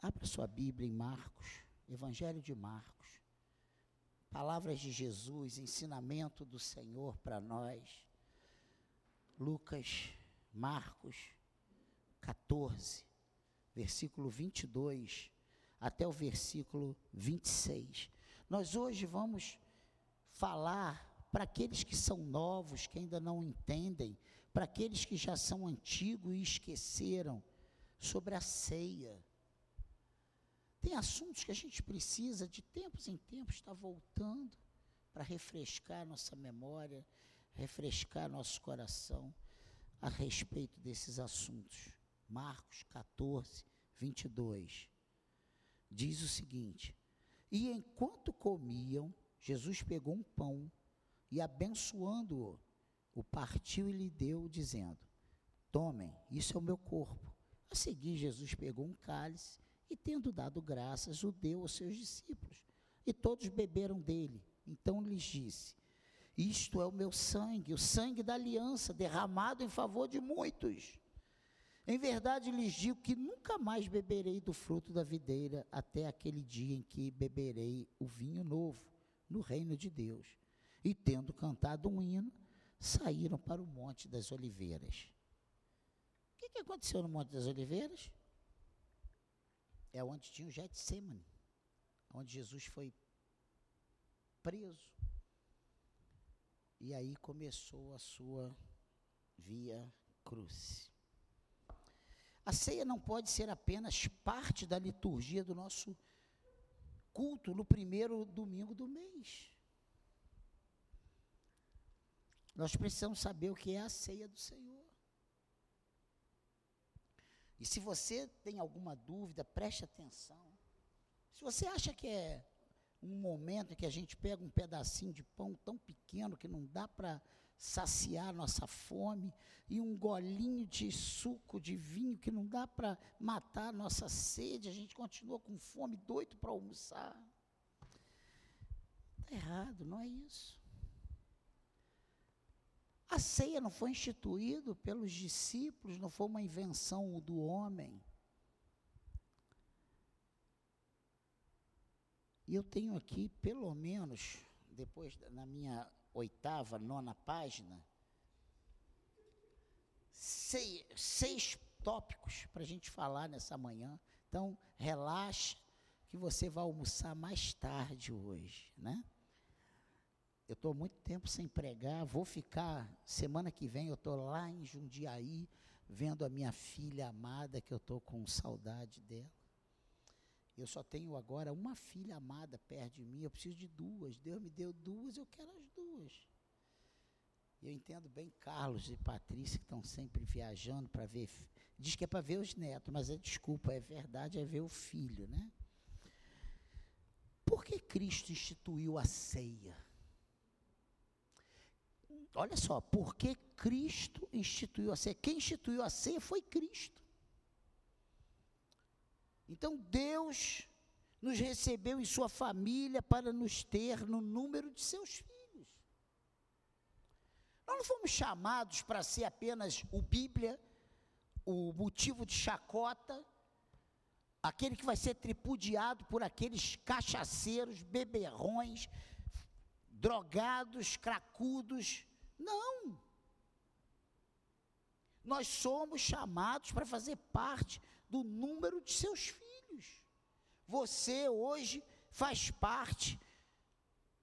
Abra sua Bíblia em Marcos, Evangelho de Marcos. Palavras de Jesus, ensinamento do Senhor para nós. Lucas, Marcos 14, versículo 22 até o versículo 26. Nós hoje vamos falar para aqueles que são novos, que ainda não entendem, para aqueles que já são antigos e esqueceram sobre a ceia. Tem assuntos que a gente precisa, de tempos em tempos, estar voltando para refrescar nossa memória, refrescar nosso coração a respeito desses assuntos. Marcos 14, 22 diz o seguinte: E enquanto comiam, Jesus pegou um pão e, abençoando-o, o partiu e lhe deu, dizendo: Tomem, isso é o meu corpo. A seguir, Jesus pegou um cálice e, tendo dado graças, o deu aos seus discípulos. E todos beberam dele. Então lhes disse: Isto é o meu sangue, o sangue da aliança, derramado em favor de muitos. Em verdade lhes digo que nunca mais beberei do fruto da videira até aquele dia em que beberei o vinho novo no reino de Deus. E tendo cantado um hino, saíram para o Monte das Oliveiras. O que, que aconteceu no Monte das Oliveiras? É onde tinha o Getsemane, onde Jesus foi preso. E aí começou a sua via cruz. A ceia não pode ser apenas parte da liturgia do nosso culto no primeiro domingo do mês. Nós precisamos saber o que é a ceia do Senhor. E se você tem alguma dúvida, preste atenção. Se você acha que é um momento em que a gente pega um pedacinho de pão tão pequeno que não dá para saciar nossa fome, e um golinho de suco de vinho que não dá para matar nossa sede, a gente continua com fome, doido para almoçar. Está errado, não é isso. A ceia não foi instituída pelos discípulos, não foi uma invenção do homem. E eu tenho aqui, pelo menos, depois, na minha oitava, nona página, seis, seis tópicos para a gente falar nessa manhã. Então, relaxa, que você vai almoçar mais tarde hoje, né? Eu estou muito tempo sem pregar, vou ficar, semana que vem eu estou lá em Jundiaí, vendo a minha filha amada, que eu estou com saudade dela. Eu só tenho agora uma filha amada perto de mim, eu preciso de duas. Deus me deu duas, eu quero as duas. Eu entendo bem Carlos e Patrícia que estão sempre viajando para ver. Diz que é para ver os netos, mas é desculpa, é verdade, é ver o filho, né? Por que Cristo instituiu a ceia? Olha só, por que Cristo instituiu a ceia? Quem instituiu a ceia foi Cristo. Então Deus nos recebeu em sua família para nos ter no número de seus filhos. Nós não fomos chamados para ser apenas o Bíblia, o motivo de chacota, aquele que vai ser tripudiado por aqueles cachaceiros, beberrões, drogados, cracudos. Não. Nós somos chamados para fazer parte do número de seus filhos. Você hoje faz parte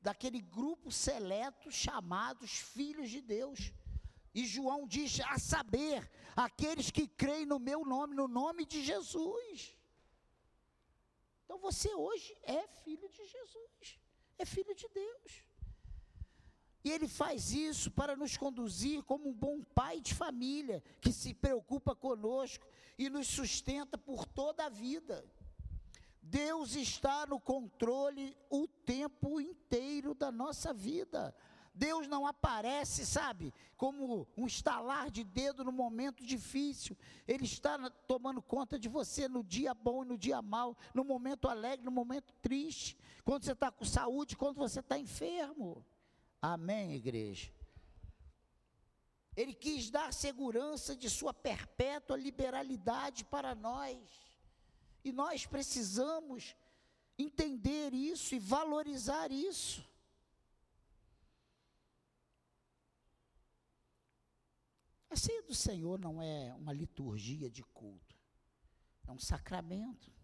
daquele grupo seleto chamados filhos de Deus. E João diz: a saber, aqueles que creem no meu nome, no nome de Jesus. Então você hoje é filho de Jesus, é filho de Deus. E ele faz isso para nos conduzir como um bom pai de família, que se preocupa conosco e nos sustenta por toda a vida. Deus está no controle o tempo inteiro da nossa vida. Deus não aparece, sabe, como um estalar de dedo no momento difícil. Ele está tomando conta de você no dia bom e no dia mal, no momento alegre, no momento triste, quando você está com saúde, quando você está enfermo. Amém, igreja? Ele quis dar segurança de sua perpétua liberalidade para nós. E nós precisamos entender isso e valorizar isso. A ceia do Senhor não é uma liturgia de culto, é um sacramento.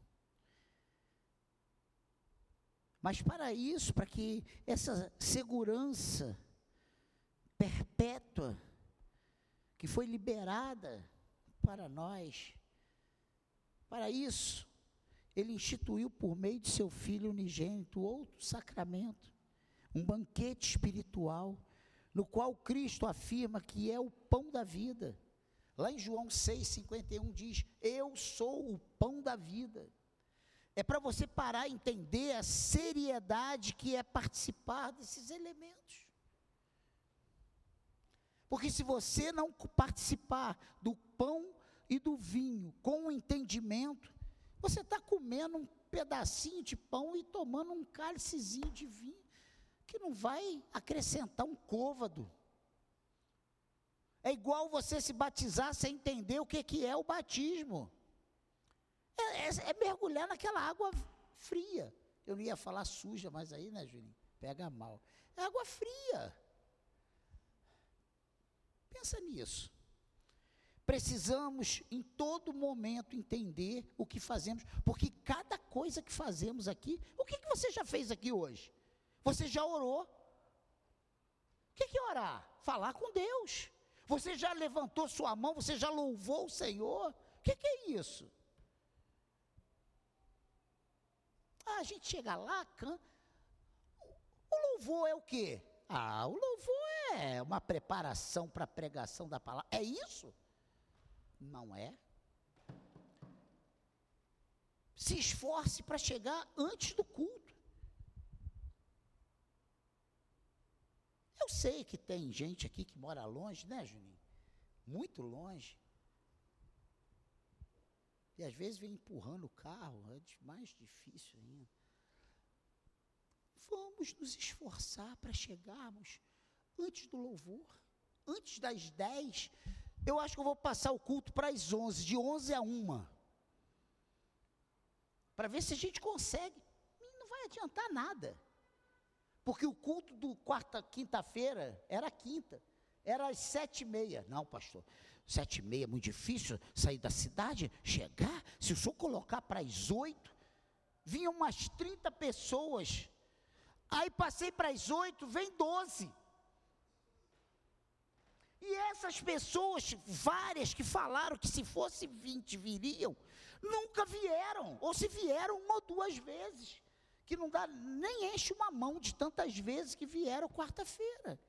Mas para isso, para que essa segurança perpétua que foi liberada para nós, para isso, ele instituiu por meio de seu filho unigênito outro sacramento, um banquete espiritual, no qual Cristo afirma que é o pão da vida. Lá em João 6,51 diz: Eu sou o pão da vida. É para você parar e entender a seriedade que é participar desses elementos. Porque se você não participar do pão e do vinho com o entendimento, você está comendo um pedacinho de pão e tomando um cálicezinho de vinho, que não vai acrescentar um côvado. É igual você se batizar sem entender o que, que é o batismo. É, é, é, mergulhar naquela água fria. Eu não ia falar suja, mas aí, né, Juninho? Pega mal. É água fria. Pensa nisso. Precisamos em todo momento entender o que fazemos, porque cada coisa que fazemos aqui, o que, que você já fez aqui hoje? Você já orou? O que, que é orar? Falar com Deus. Você já levantou sua mão, você já louvou o Senhor? O que, que é isso? Ah, a gente chega lá, o louvor é o quê? Ah, o louvor é uma preparação para a pregação da palavra. É isso? Não é? Se esforce para chegar antes do culto. Eu sei que tem gente aqui que mora longe, né, Juninho? Muito longe. E às vezes vem empurrando o carro, é mais difícil ainda. Vamos nos esforçar para chegarmos antes do louvor, antes das 10, eu acho que eu vou passar o culto para as 11, de 11 a 1. Para ver se a gente consegue. Não vai adiantar nada. Porque o culto do quarta, quinta-feira era quinta. Era às sete e meia. Não, pastor. Sete e meia muito difícil sair da cidade, chegar. Se o senhor colocar para as oito, vinham umas 30 pessoas. Aí passei para as oito, vem doze. E essas pessoas, várias que falaram que se fosse 20 viriam, nunca vieram, ou se vieram uma ou duas vezes, que não dá, nem enche uma mão de tantas vezes que vieram quarta-feira,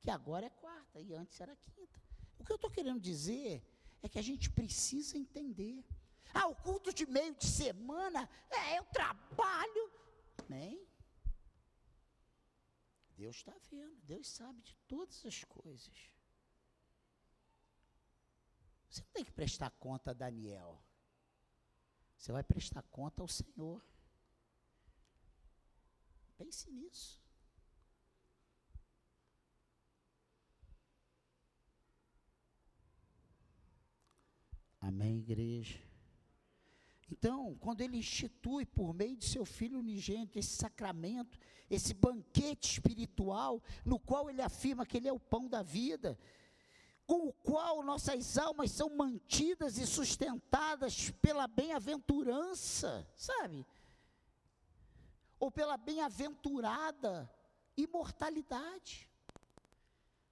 que agora é quarta e antes era quinta. Que eu estou querendo dizer é que a gente precisa entender. Ah, o culto de meio de semana, é, eu trabalho. Nem. Deus está vendo, Deus sabe de todas as coisas. Você não tem que prestar conta a Daniel. Você vai prestar conta ao Senhor. Pense nisso. Amém, igreja? Então, quando ele institui por meio de seu filho unigênito esse sacramento, esse banquete espiritual, no qual ele afirma que ele é o pão da vida, com o qual nossas almas são mantidas e sustentadas pela bem-aventurança, sabe? Ou pela bem-aventurada imortalidade.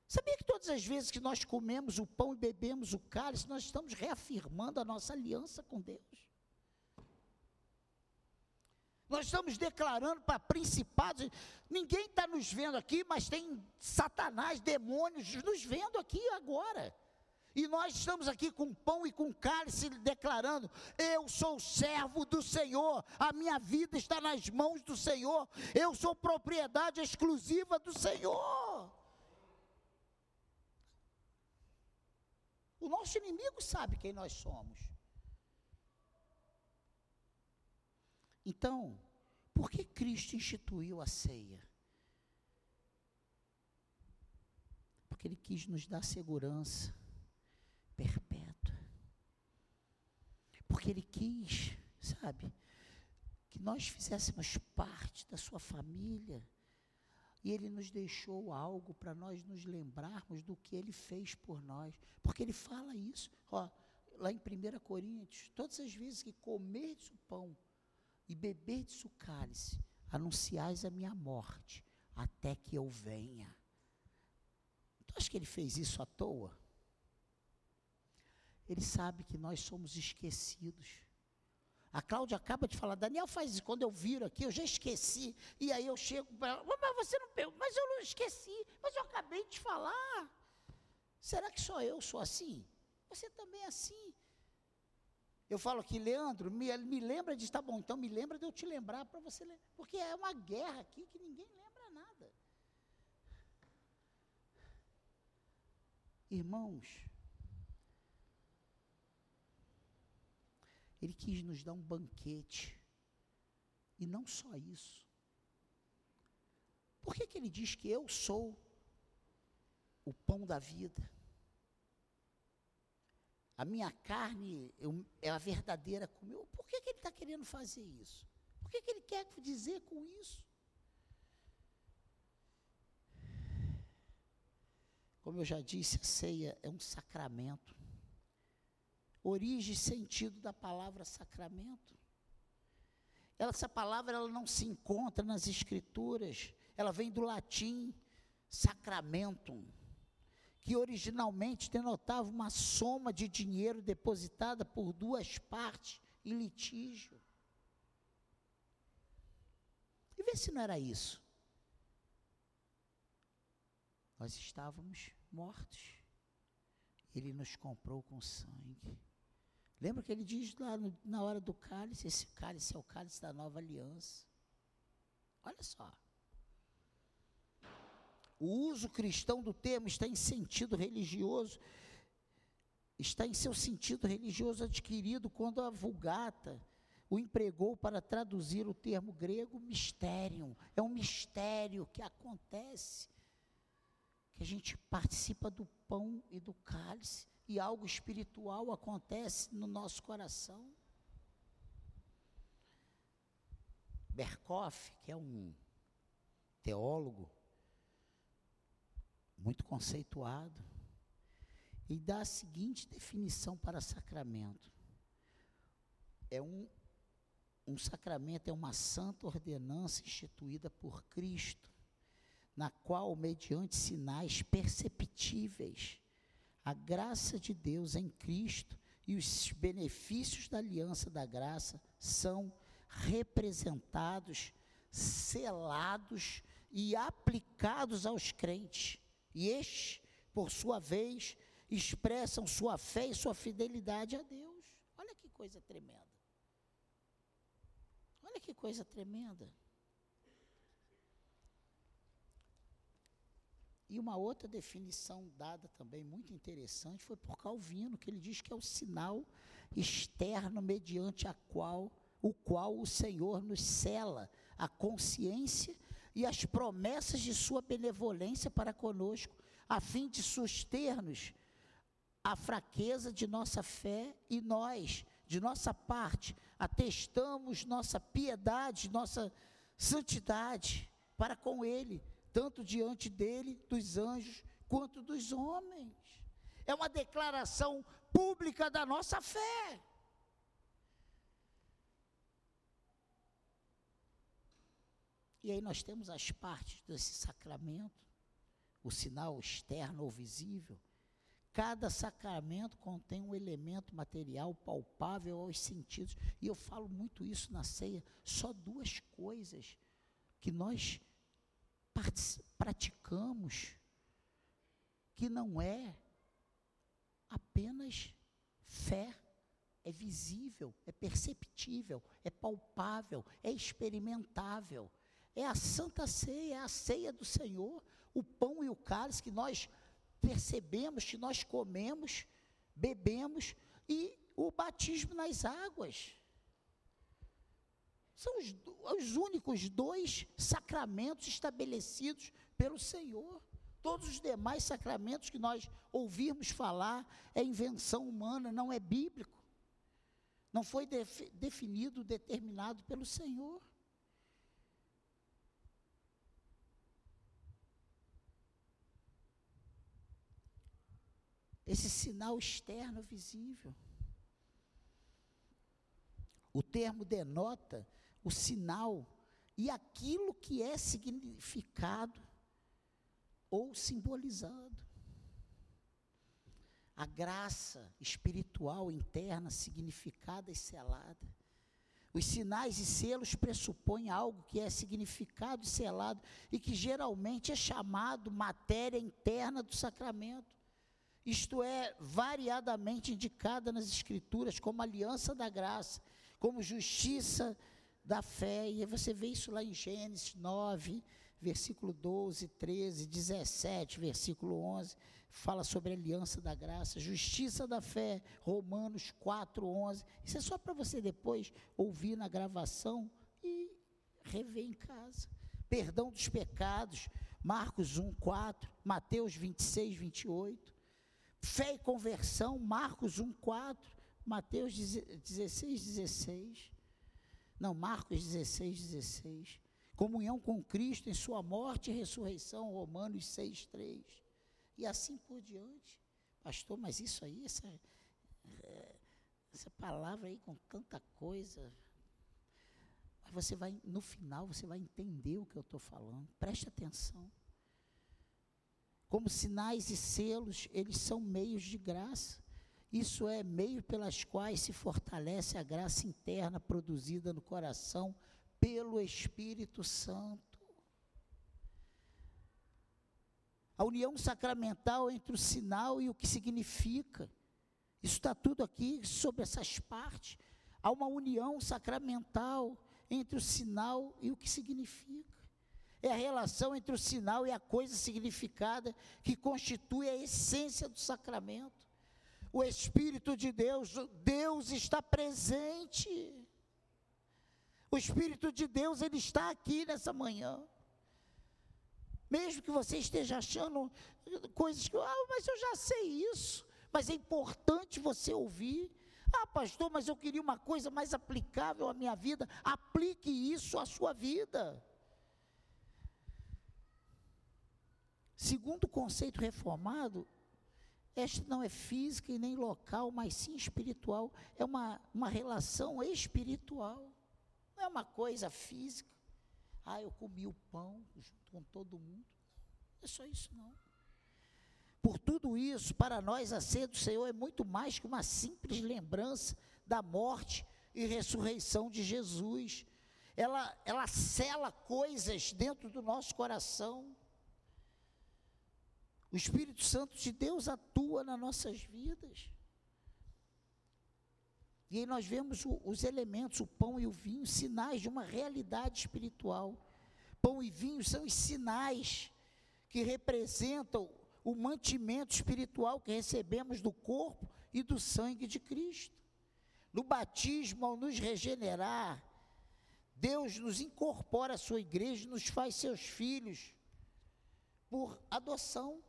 Sabia que todas as vezes que nós comemos o pão e bebemos o cálice, nós estamos reafirmando a nossa aliança com Deus? Nós estamos declarando para principados, ninguém está nos vendo aqui, mas tem Satanás, demônios nos vendo aqui agora. E nós estamos aqui com pão e com cálice declarando: Eu sou servo do Senhor, a minha vida está nas mãos do Senhor, eu sou propriedade exclusiva do Senhor. O nosso inimigo sabe quem nós somos. Então, por que Cristo instituiu a ceia? Porque Ele quis nos dar segurança perpétua. Porque Ele quis, sabe? Que nós fizéssemos parte da sua família. E ele nos deixou algo para nós nos lembrarmos do que ele fez por nós. Porque ele fala isso, ó, lá em 1 Coríntios, todas as vezes que comerdes o pão e beberdes o cálice, anunciais a minha morte, até que eu venha. Tu acha que ele fez isso à toa? Ele sabe que nós somos esquecidos. A Cláudia acaba de falar, Daniel faz isso, quando eu viro aqui, eu já esqueci. E aí eu chego para ela, mas você não mas eu não esqueci, mas eu acabei de falar. Será que só eu sou assim? Você também é assim. Eu falo aqui, Leandro, me, me lembra de, tá bom, então me lembra de eu te lembrar para você, porque é uma guerra aqui que ninguém lembra nada. Irmãos, Ele quis nos dar um banquete. E não só isso. Por que, que ele diz que eu sou o pão da vida? A minha carne eu, é a verdadeira comida. Por que, que ele está querendo fazer isso? Por que, que ele quer dizer com isso? Como eu já disse, a ceia é um sacramento origem e sentido da palavra sacramento. Essa palavra ela não se encontra nas escrituras, ela vem do latim sacramentum, que originalmente denotava uma soma de dinheiro depositada por duas partes em litígio. E vê se não era isso. Nós estávamos mortos. Ele nos comprou com sangue. Lembra que ele diz lá no, na hora do cálice: esse cálice é o cálice da nova aliança. Olha só. O uso cristão do termo está em sentido religioso, está em seu sentido religioso adquirido quando a Vulgata o empregou para traduzir o termo grego mistério. É um mistério que acontece, que a gente participa do pão e do cálice e algo espiritual acontece no nosso coração. Berkoff, que é um teólogo muito conceituado, e dá a seguinte definição para sacramento: é um, um sacramento é uma santa ordenança instituída por Cristo, na qual, mediante sinais perceptíveis, a graça de Deus em Cristo e os benefícios da aliança da graça são representados, selados e aplicados aos crentes. E estes, por sua vez, expressam sua fé e sua fidelidade a Deus. Olha que coisa tremenda. Olha que coisa tremenda. E uma outra definição dada também muito interessante foi por Calvino, que ele diz que é o sinal externo mediante a qual o qual o Senhor nos cela a consciência e as promessas de sua benevolência para conosco, a fim de suster-nos a fraqueza de nossa fé e nós, de nossa parte, atestamos nossa piedade, nossa santidade para com ele tanto diante dele, dos anjos, quanto dos homens. É uma declaração pública da nossa fé. E aí nós temos as partes desse sacramento, o sinal externo ou visível. Cada sacramento contém um elemento material palpável aos sentidos. E eu falo muito isso na ceia. Só duas coisas que nós praticamos, que não é apenas fé, é visível, é perceptível, é palpável, é experimentável. É a santa ceia, é a ceia do Senhor, o pão e o cálice que nós percebemos, que nós comemos, bebemos, e o batismo nas águas. São os, os únicos dois sacramentos estabelecidos pelo Senhor. Todos os demais sacramentos que nós ouvirmos falar é invenção humana, não é bíblico. não foi def, definido, determinado pelo Senhor. Esse sinal externo visível. O termo denota o sinal e aquilo que é significado ou simbolizado. A graça espiritual interna significada e selada. Os sinais e selos pressupõem algo que é significado e selado e que geralmente é chamado matéria interna do sacramento. Isto é, variadamente indicada nas Escrituras como aliança da graça, como justiça da fé. E você vê isso lá em Gênesis 9, versículo 12, 13, 17, versículo 11. Fala sobre a aliança da graça, justiça da fé, Romanos 4, 11. Isso é só para você depois ouvir na gravação e rever em casa. Perdão dos pecados, Marcos 1, 4, Mateus 26, 28. Fé e conversão, Marcos 1, 4. Mateus 16, 16. Não, Marcos 16, 16. Comunhão com Cristo em sua morte e ressurreição, Romanos 6, 3. E assim por diante. Pastor, mas isso aí, essa, é, essa palavra aí com tanta coisa. Mas você vai, no final, você vai entender o que eu estou falando. Preste atenção. Como sinais e selos, eles são meios de graça. Isso é meio pelas quais se fortalece a graça interna produzida no coração pelo Espírito Santo. A união sacramental entre o sinal e o que significa. Isso está tudo aqui sobre essas partes. Há uma união sacramental entre o sinal e o que significa. É a relação entre o sinal e a coisa significada que constitui a essência do sacramento o Espírito de Deus, Deus está presente. O Espírito de Deus, ele está aqui nessa manhã. Mesmo que você esteja achando coisas que, ah, mas eu já sei isso, mas é importante você ouvir. Ah, pastor, mas eu queria uma coisa mais aplicável à minha vida. Aplique isso à sua vida. Segundo o conceito reformado, esta não é física e nem local, mas sim espiritual. É uma, uma relação espiritual. Não é uma coisa física. Ah, eu comi o pão junto com todo mundo. Não é só isso, não. Por tudo isso, para nós a ceia do Senhor é muito mais que uma simples lembrança da morte e ressurreição de Jesus. Ela, ela cela coisas dentro do nosso coração o Espírito Santo de Deus atua nas nossas vidas. E aí nós vemos o, os elementos, o pão e o vinho, sinais de uma realidade espiritual. Pão e vinho são os sinais que representam o mantimento espiritual que recebemos do corpo e do sangue de Cristo. No batismo, ao nos regenerar, Deus nos incorpora à sua igreja e nos faz seus filhos por adoção.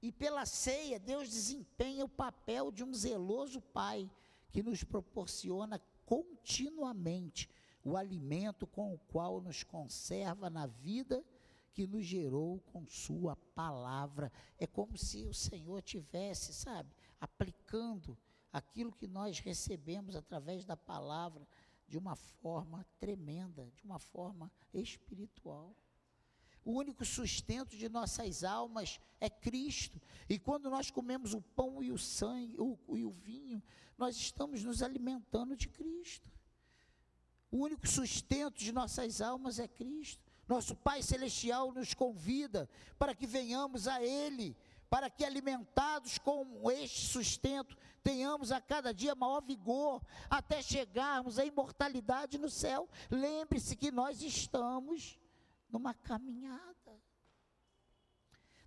E pela ceia, Deus desempenha o papel de um zeloso pai que nos proporciona continuamente o alimento com o qual nos conserva na vida que nos gerou com Sua palavra. É como se o Senhor tivesse, sabe, aplicando aquilo que nós recebemos através da palavra de uma forma tremenda, de uma forma espiritual. O único sustento de nossas almas é Cristo. E quando nós comemos o pão e o sangue o, e o vinho, nós estamos nos alimentando de Cristo. O único sustento de nossas almas é Cristo. Nosso Pai Celestial nos convida para que venhamos a Ele, para que alimentados com este sustento, tenhamos a cada dia maior vigor, até chegarmos à imortalidade no céu. Lembre-se que nós estamos numa caminhada.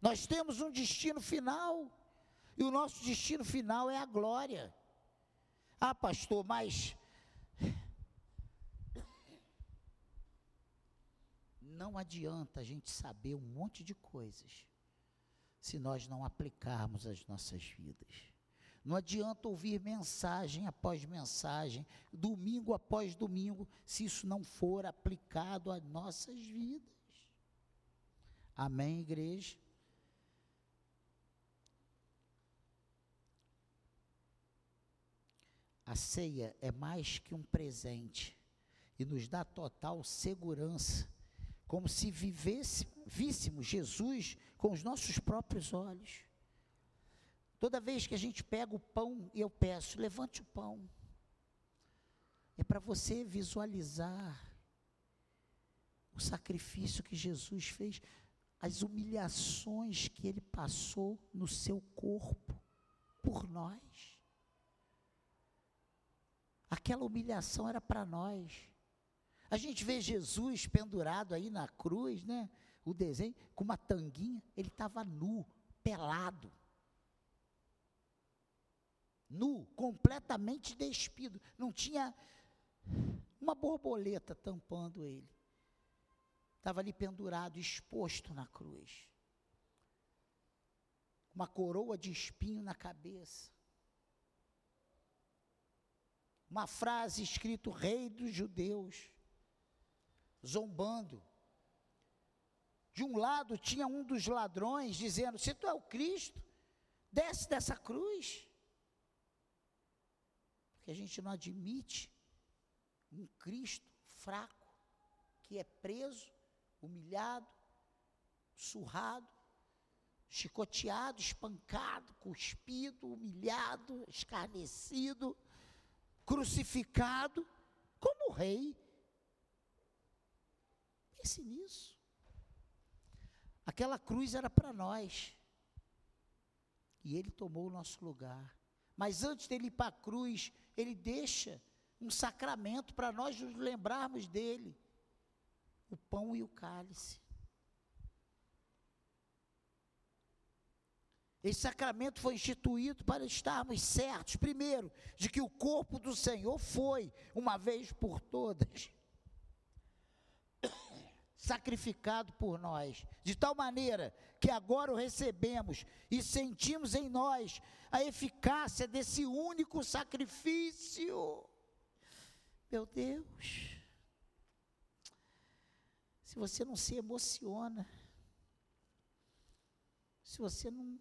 Nós temos um destino final, e o nosso destino final é a glória. Ah, pastor, mas não adianta a gente saber um monte de coisas se nós não aplicarmos as nossas vidas. Não adianta ouvir mensagem após mensagem, domingo após domingo, se isso não for aplicado às nossas vidas. Amém, igreja? A ceia é mais que um presente e nos dá total segurança, como se vivesse, víssemos Jesus com os nossos próprios olhos. Toda vez que a gente pega o pão eu peço, levante o pão. É para você visualizar o sacrifício que Jesus fez, as humilhações que ele passou no seu corpo por nós. Aquela humilhação era para nós. A gente vê Jesus pendurado aí na cruz, né? O desenho, com uma tanguinha, ele estava nu, pelado nu, completamente despido. Não tinha uma borboleta tampando ele. Estava ali pendurado, exposto na cruz. Uma coroa de espinho na cabeça. Uma frase escrito Rei dos Judeus, zombando. De um lado tinha um dos ladrões dizendo: Se tu é o Cristo, desce dessa cruz que a gente não admite um Cristo fraco, que é preso, humilhado, surrado, chicoteado, espancado, cuspido, humilhado, escarnecido, crucificado, como rei. Pense nisso. Aquela cruz era para nós. E ele tomou o nosso lugar. Mas antes dele ir para a cruz, ele deixa um sacramento para nós nos lembrarmos dele: o pão e o cálice. Esse sacramento foi instituído para estarmos certos, primeiro, de que o corpo do Senhor foi, uma vez por todas, sacrificado por nós, de tal maneira que agora o recebemos e sentimos em nós a eficácia desse único sacrifício. Meu Deus, se você não se emociona, se você não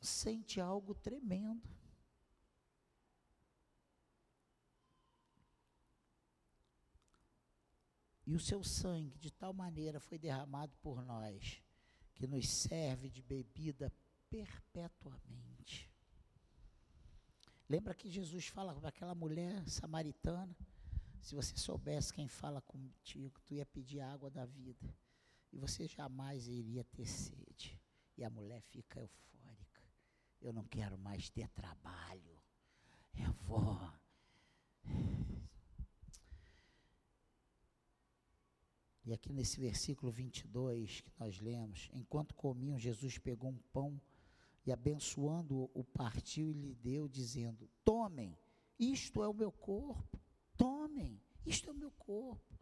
sente algo tremendo, E o seu sangue de tal maneira foi derramado por nós, que nos serve de bebida perpetuamente. Lembra que Jesus fala para aquela mulher samaritana? Se você soubesse quem fala contigo, tu ia pedir água da vida. E você jamais iria ter sede. E a mulher fica eufórica. Eu não quero mais ter trabalho. Eu vou E aqui nesse versículo 22 que nós lemos, enquanto comiam, Jesus pegou um pão e abençoando o partiu e lhe deu, dizendo: Tomem, isto é o meu corpo. Tomem, isto é o meu corpo.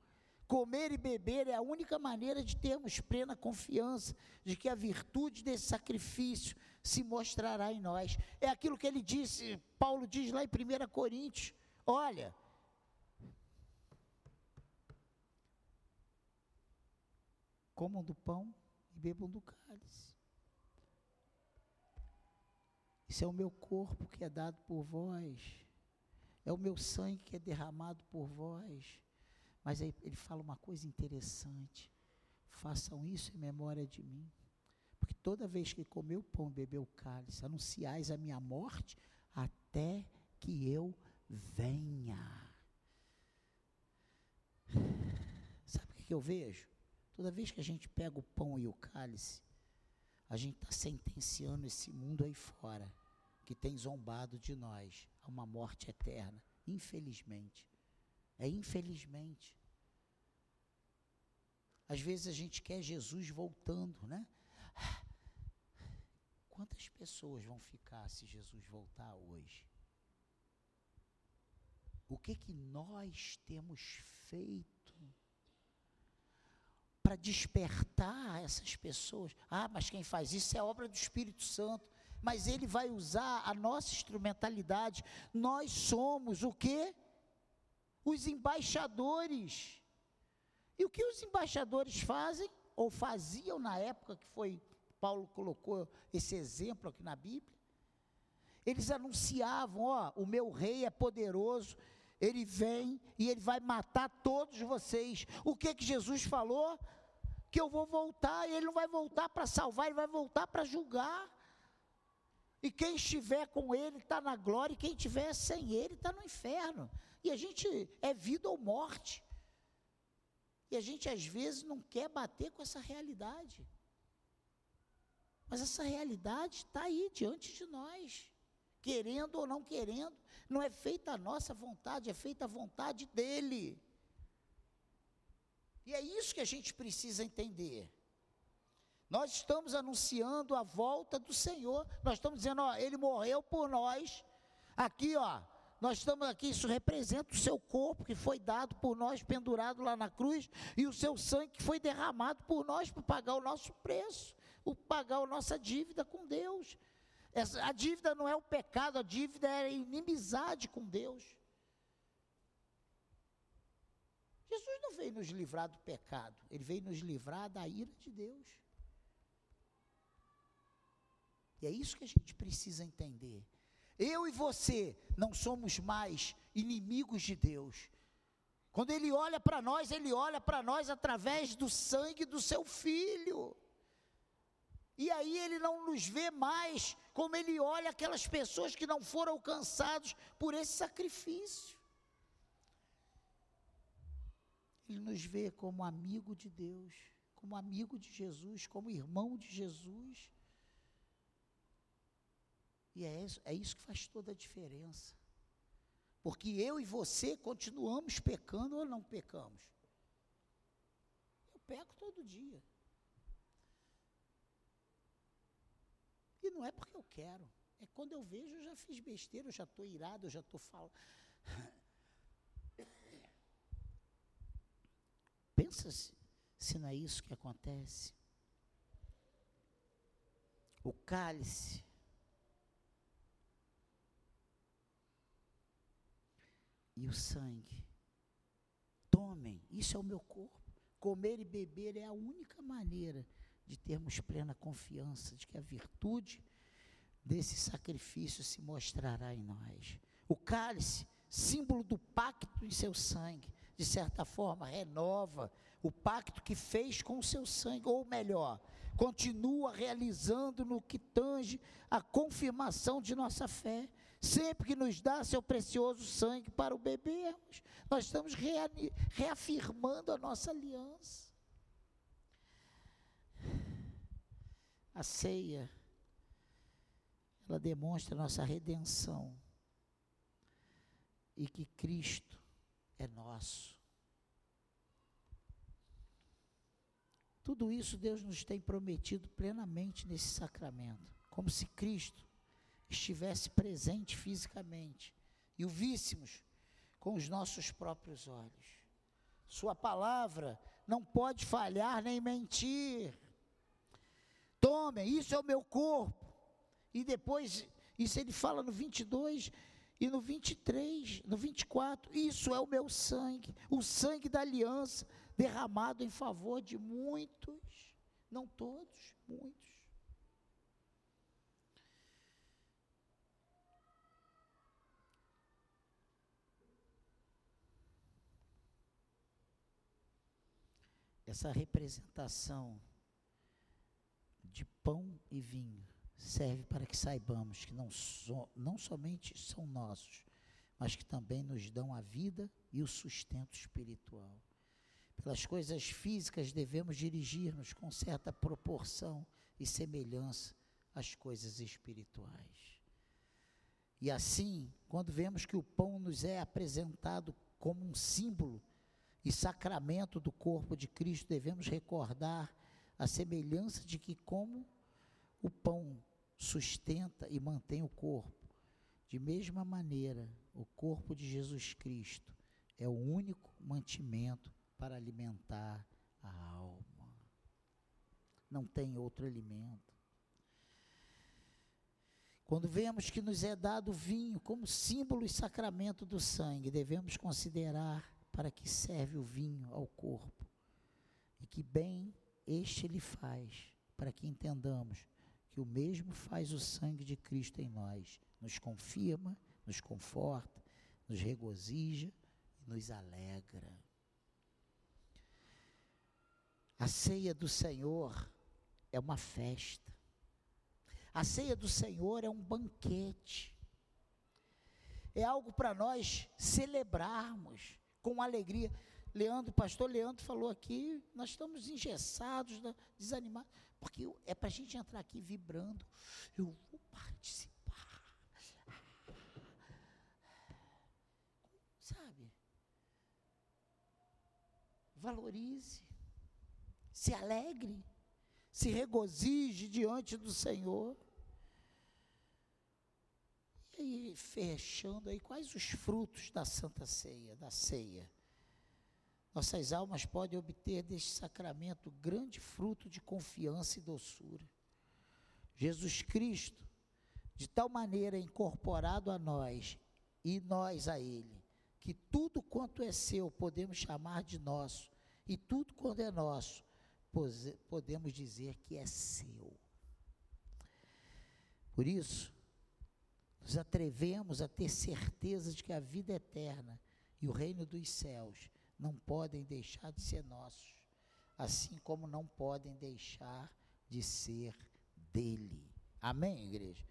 Comer e beber é a única maneira de termos plena confiança de que a virtude desse sacrifício se mostrará em nós. É aquilo que ele disse, Paulo diz lá em 1 Coríntios: olha, comam do pão e bebam do cálice. Isso é o meu corpo que é dado por vós. É o meu sangue que é derramado por vós. Mas aí ele fala uma coisa interessante. Façam isso em memória de mim. Porque toda vez que comer o pão e beber o cálice, anunciais a minha morte até que eu venha. Sabe o que eu vejo? Toda vez que a gente pega o pão e o cálice, a gente está sentenciando esse mundo aí fora, que tem zombado de nós, a uma morte eterna. Infelizmente. É infelizmente. Às vezes a gente quer Jesus voltando, né? Quantas pessoas vão ficar se Jesus voltar hoje? O que que nós temos feito para despertar essas pessoas. Ah, mas quem faz isso é obra do Espírito Santo. Mas ele vai usar a nossa instrumentalidade. Nós somos o quê? Os embaixadores. E o que os embaixadores fazem, ou faziam na época que foi, Paulo colocou esse exemplo aqui na Bíblia? Eles anunciavam: ó, o meu rei é poderoso, ele vem e ele vai matar todos vocês. O que que Jesus falou? Que eu vou voltar, e ele não vai voltar para salvar, ele vai voltar para julgar. E quem estiver com ele está na glória, e quem estiver sem ele está no inferno. E a gente é vida ou morte. E a gente às vezes não quer bater com essa realidade. Mas essa realidade está aí diante de nós, querendo ou não querendo. Não é feita a nossa vontade, é feita a vontade dele. E é isso que a gente precisa entender. Nós estamos anunciando a volta do Senhor. Nós estamos dizendo, ó, ele morreu por nós. Aqui, ó, nós estamos aqui, isso representa o seu corpo que foi dado por nós, pendurado lá na cruz, e o seu sangue que foi derramado por nós para pagar o nosso preço, para pagar a nossa dívida com Deus. Essa, a dívida não é o pecado, a dívida é a inimizade com Deus. Jesus não veio nos livrar do pecado, ele veio nos livrar da ira de Deus. E é isso que a gente precisa entender. Eu e você não somos mais inimigos de Deus. Quando Ele olha para nós, Ele olha para nós através do sangue do Seu Filho. E aí Ele não nos vê mais como Ele olha aquelas pessoas que não foram alcançados por esse sacrifício. Ele nos vê como amigo de Deus, como amigo de Jesus, como irmão de Jesus. E é isso, é isso que faz toda a diferença. Porque eu e você continuamos pecando ou não pecamos? Eu peco todo dia. E não é porque eu quero. É quando eu vejo, eu já fiz besteira, eu já estou irado, eu já estou falando. Pensa se, se não é isso que acontece. O cálice e o sangue. Tomem, isso é o meu corpo. Comer e beber é a única maneira de termos plena confiança de que a virtude desse sacrifício se mostrará em nós. O cálice, símbolo do pacto em seu sangue, de certa forma renova o pacto que fez com o seu sangue, ou melhor, continua realizando no que tange a confirmação de nossa fé sempre que nos dá seu precioso sangue para o bebermos, nós estamos reafirmando a nossa aliança. A ceia, ela demonstra nossa redenção e que Cristo é nosso. Tudo isso Deus nos tem prometido plenamente nesse sacramento, como se Cristo estivesse presente fisicamente e o víssemos com os nossos próprios olhos. Sua palavra não pode falhar nem mentir. Tomem, isso é o meu corpo. E depois, isso ele fala no 22 e no 23, no 24, isso é o meu sangue, o sangue da aliança derramado em favor de muitos, não todos, muitos. Essa representação de pão e vinho serve para que saibamos que não, so, não somente são nossos, mas que também nos dão a vida e o sustento espiritual. Pelas coisas físicas devemos dirigir-nos com certa proporção e semelhança às coisas espirituais. E assim, quando vemos que o pão nos é apresentado como um símbolo e sacramento do corpo de Cristo, devemos recordar a semelhança de que, como o pão sustenta e mantém o corpo, de mesma maneira, o corpo de Jesus Cristo é o único mantimento para alimentar a alma. Não tem outro alimento. Quando vemos que nos é dado vinho como símbolo e sacramento do sangue, devemos considerar para que serve o vinho ao corpo e que bem este lhe faz, para que entendamos que o mesmo faz o sangue de Cristo em nós, nos confirma, nos conforta, nos regozija e nos alegra. A ceia do Senhor é uma festa. A ceia do Senhor é um banquete. É algo para nós celebrarmos com alegria. Leandro, pastor Leandro falou aqui, nós estamos engessados, né, desanimados, porque é para a gente entrar aqui vibrando. Eu vou participar. Sabe? Valorize, se alegre, se regozije diante do Senhor. E fechando aí, quais os frutos da Santa Ceia, da ceia? Nossas almas podem obter deste sacramento grande fruto de confiança e doçura. Jesus Cristo, de tal maneira incorporado a nós e nós a Ele, que tudo quanto é seu podemos chamar de nosso, e tudo quanto é nosso podemos dizer que é seu. Por isso, nos atrevemos a ter certeza de que a vida eterna e o reino dos céus não podem deixar de ser nossos, assim como não podem deixar de ser dele. Amém, igreja?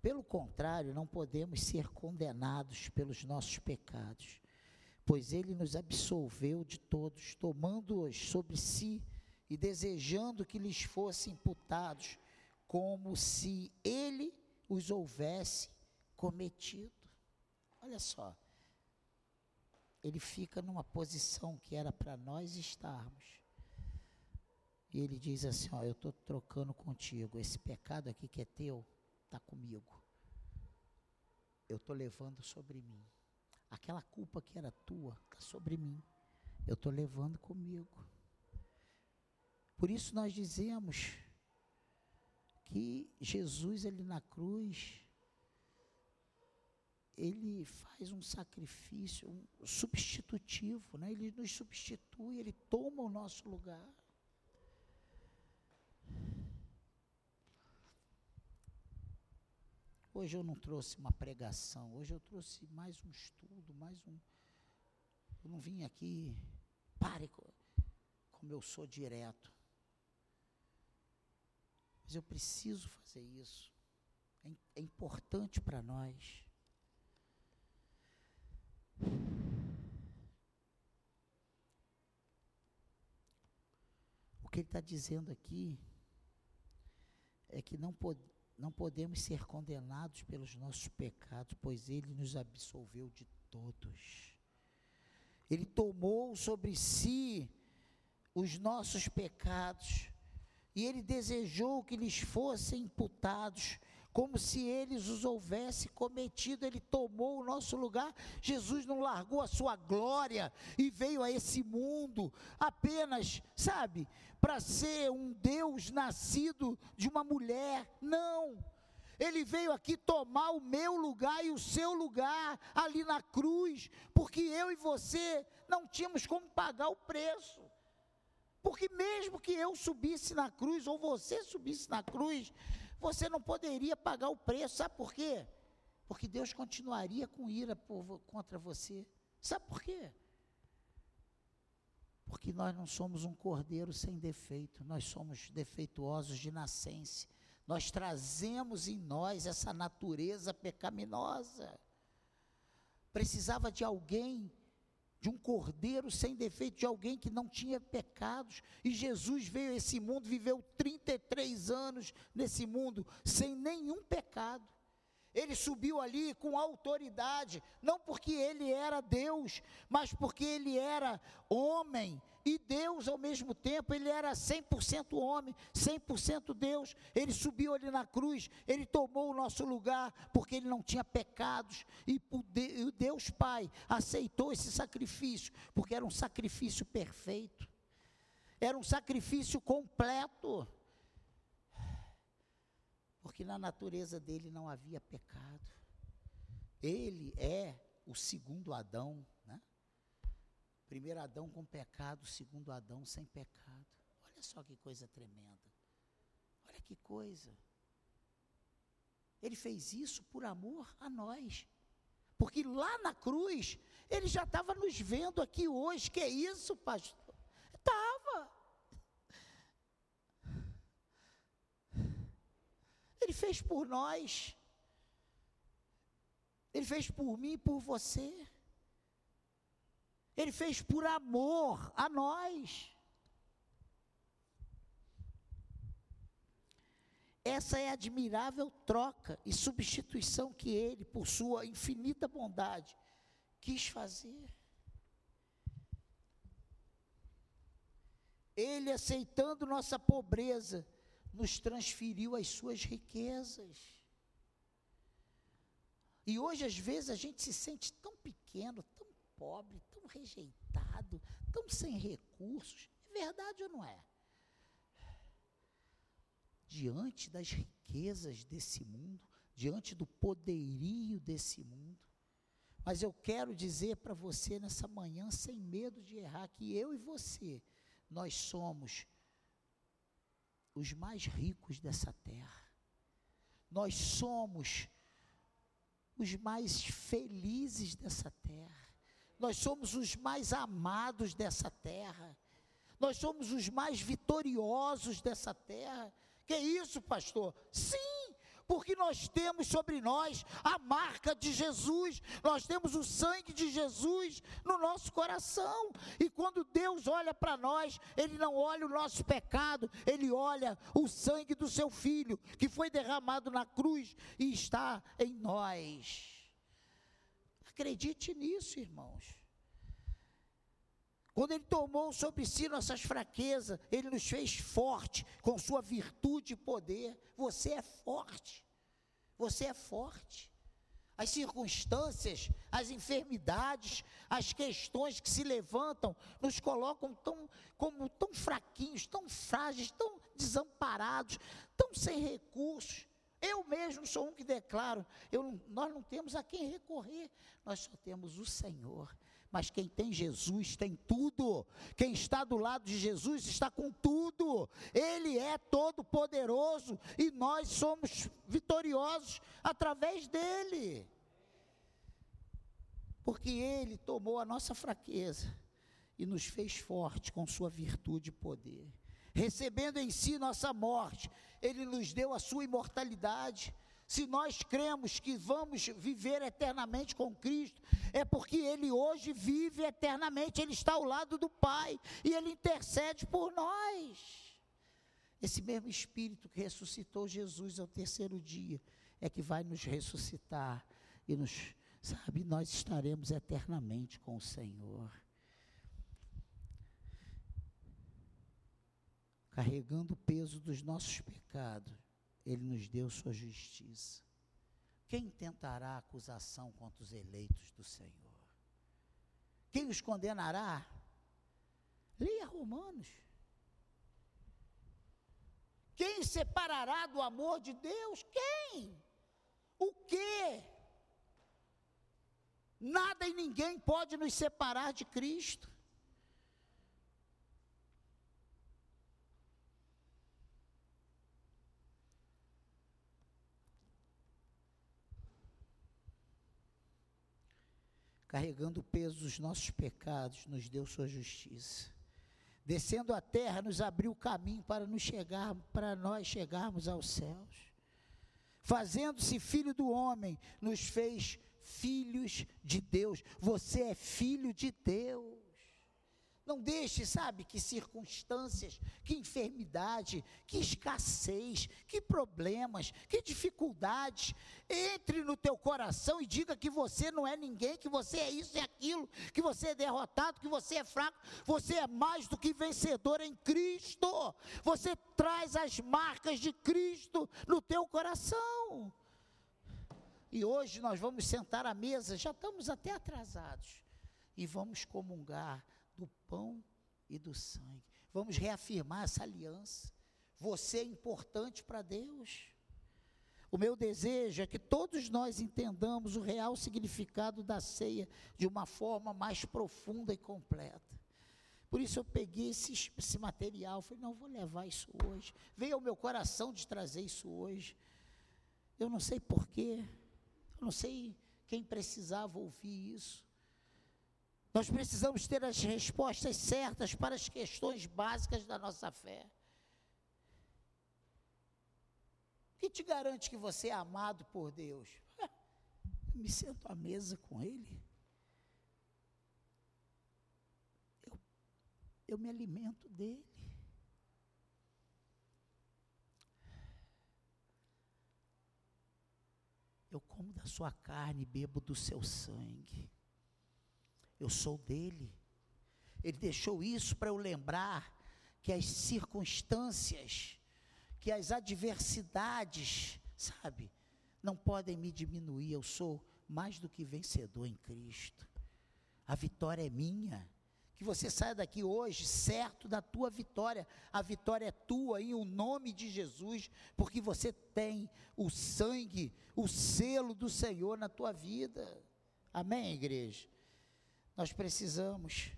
Pelo contrário, não podemos ser condenados pelos nossos pecados, pois ele nos absolveu de todos, tomando-os sobre si e desejando que lhes fossem imputados, como se ele os houvesse cometido. Olha só, ele fica numa posição que era para nós estarmos. E ele diz assim: Ó, eu estou trocando contigo. Esse pecado aqui que é teu, está comigo. Eu estou levando sobre mim. Aquela culpa que era tua, está sobre mim. Eu estou levando comigo. Por isso nós dizemos que Jesus, ele na cruz, ele faz um sacrifício um substitutivo, né? ele nos substitui, ele toma o nosso lugar. Hoje eu não trouxe uma pregação, hoje eu trouxe mais um estudo, mais um. Eu não vim aqui, pare como eu sou direto. Mas eu preciso fazer isso. É, é importante para nós. O que ele está dizendo aqui é que não, pod não podemos ser condenados pelos nossos pecados, pois ele nos absolveu de todos. Ele tomou sobre si os nossos pecados e ele desejou que lhes fossem imputados como se eles os houvesse cometido, ele tomou o nosso lugar. Jesus não largou a sua glória e veio a esse mundo apenas, sabe, para ser um Deus nascido de uma mulher. Não. Ele veio aqui tomar o meu lugar e o seu lugar ali na cruz, porque eu e você não tínhamos como pagar o preço. Porque mesmo que eu subisse na cruz, ou você subisse na cruz, você não poderia pagar o preço. Sabe por quê? Porque Deus continuaria com ira por, contra você. Sabe por quê? Porque nós não somos um cordeiro sem defeito, nós somos defeituosos de nascença. Nós trazemos em nós essa natureza pecaminosa. Precisava de alguém de um cordeiro sem defeito, de alguém que não tinha pecados. E Jesus veio a esse mundo, viveu 33 anos nesse mundo sem nenhum pecado. Ele subiu ali com autoridade, não porque ele era Deus, mas porque ele era homem e Deus ao mesmo tempo. Ele era 100% homem, 100% Deus. Ele subiu ali na cruz, ele tomou o nosso lugar, porque ele não tinha pecados. E o Deus Pai aceitou esse sacrifício, porque era um sacrifício perfeito, era um sacrifício completo. Porque na natureza dele não havia pecado. Ele é o segundo Adão? Primeiro Adão com pecado, segundo Adão sem pecado. Olha só que coisa tremenda. Olha que coisa. Ele fez isso por amor a nós. Porque lá na cruz, ele já estava nos vendo aqui hoje. Que é isso, pastor? Estava. Ele fez por nós. Ele fez por mim e por você. Ele fez por amor a nós. Essa é a admirável troca e substituição que ele, por sua infinita bondade, quis fazer. Ele, aceitando nossa pobreza, nos transferiu as suas riquezas. E hoje, às vezes, a gente se sente tão pequeno, tão pobre, rejeitado, tão sem recursos. É verdade ou não é? Diante das riquezas desse mundo, diante do poderio desse mundo. Mas eu quero dizer para você nessa manhã, sem medo de errar, que eu e você, nós somos os mais ricos dessa terra. Nós somos os mais felizes dessa terra. Nós somos os mais amados dessa terra. Nós somos os mais vitoriosos dessa terra. Que isso, pastor? Sim, porque nós temos sobre nós a marca de Jesus, nós temos o sangue de Jesus no nosso coração. E quando Deus olha para nós, Ele não olha o nosso pecado, Ele olha o sangue do Seu Filho, que foi derramado na cruz e está em nós. Acredite nisso, irmãos. Quando Ele tomou sobre si nossas fraquezas, Ele nos fez forte com Sua virtude e poder. Você é forte. Você é forte. As circunstâncias, as enfermidades, as questões que se levantam nos colocam tão, como tão fraquinhos, tão frágeis, tão desamparados, tão sem recursos. Eu mesmo sou um que declaro: eu, nós não temos a quem recorrer, nós só temos o Senhor. Mas quem tem Jesus tem tudo. Quem está do lado de Jesus está com tudo. Ele é todo poderoso e nós somos vitoriosos através dele. Porque ele tomou a nossa fraqueza e nos fez forte com sua virtude e poder. Recebendo em si nossa morte, ele nos deu a sua imortalidade se nós cremos que vamos viver eternamente com Cristo, é porque Ele hoje vive eternamente, Ele está ao lado do Pai e Ele intercede por nós. Esse mesmo Espírito que ressuscitou Jesus ao terceiro dia é que vai nos ressuscitar e nos, sabe, nós estaremos eternamente com o Senhor. Carregando o peso dos nossos pecados ele nos deu sua justiça. Quem tentará acusação contra os eleitos do Senhor? Quem os condenará? Leia Romanos. Quem separará do amor de Deus? Quem? O quê? Nada e ninguém pode nos separar de Cristo. Carregando o peso dos nossos pecados, nos deu sua justiça. Descendo a terra, nos abriu o caminho para nos chegar, para nós chegarmos aos céus. Fazendo-se filho do homem, nos fez filhos de Deus. Você é filho de Deus. Não deixe, sabe, que circunstâncias, que enfermidade, que escassez, que problemas, que dificuldades entre no teu coração e diga que você não é ninguém, que você é isso e aquilo, que você é derrotado, que você é fraco, você é mais do que vencedor em Cristo. Você traz as marcas de Cristo no teu coração. E hoje nós vamos sentar à mesa, já estamos até atrasados, e vamos comungar do pão e do sangue. Vamos reafirmar essa aliança. Você é importante para Deus. O meu desejo é que todos nós entendamos o real significado da ceia de uma forma mais profunda e completa. Por isso eu peguei esse, esse material, falei, não, vou levar isso hoje. Veio ao meu coração de trazer isso hoje. Eu não sei porquê, eu não sei quem precisava ouvir isso. Nós precisamos ter as respostas certas para as questões básicas da nossa fé. que te garante que você é amado por Deus? Eu me sento à mesa com Ele. Eu, eu me alimento dele. Eu como da sua carne, bebo do seu sangue. Eu sou dele. Ele deixou isso para eu lembrar que as circunstâncias que as adversidades, sabe, não podem me diminuir. Eu sou mais do que vencedor em Cristo. A vitória é minha. Que você saia daqui hoje certo da tua vitória. A vitória é tua em o nome de Jesus, porque você tem o sangue, o selo do Senhor na tua vida. Amém, igreja? Nós precisamos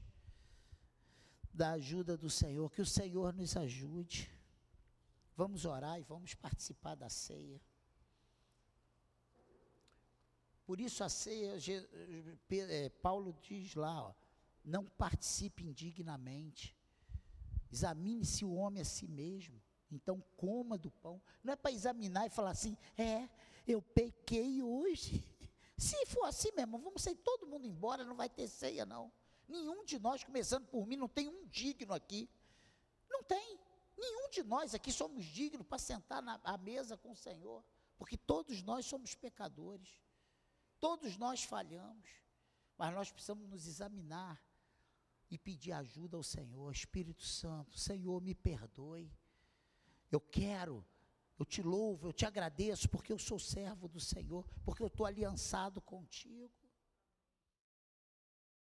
da ajuda do Senhor, que o Senhor nos ajude. Vamos orar e vamos participar da ceia. Por isso a ceia, é, Paulo diz lá, ó, não participe indignamente. Examine-se o homem a si mesmo. Então coma do pão. Não é para examinar e falar assim, é, eu pequei hoje. Se for assim mesmo, vamos sair todo mundo embora, não vai ter ceia não. Nenhum de nós, começando por mim, não tem um digno aqui. Não tem. Nenhum de nós aqui somos dignos para sentar na, à mesa com o Senhor, porque todos nós somos pecadores, todos nós falhamos, mas nós precisamos nos examinar e pedir ajuda ao Senhor, Espírito Santo, Senhor, me perdoe, eu quero, eu te louvo, eu te agradeço, porque eu sou servo do Senhor, porque eu estou aliançado contigo.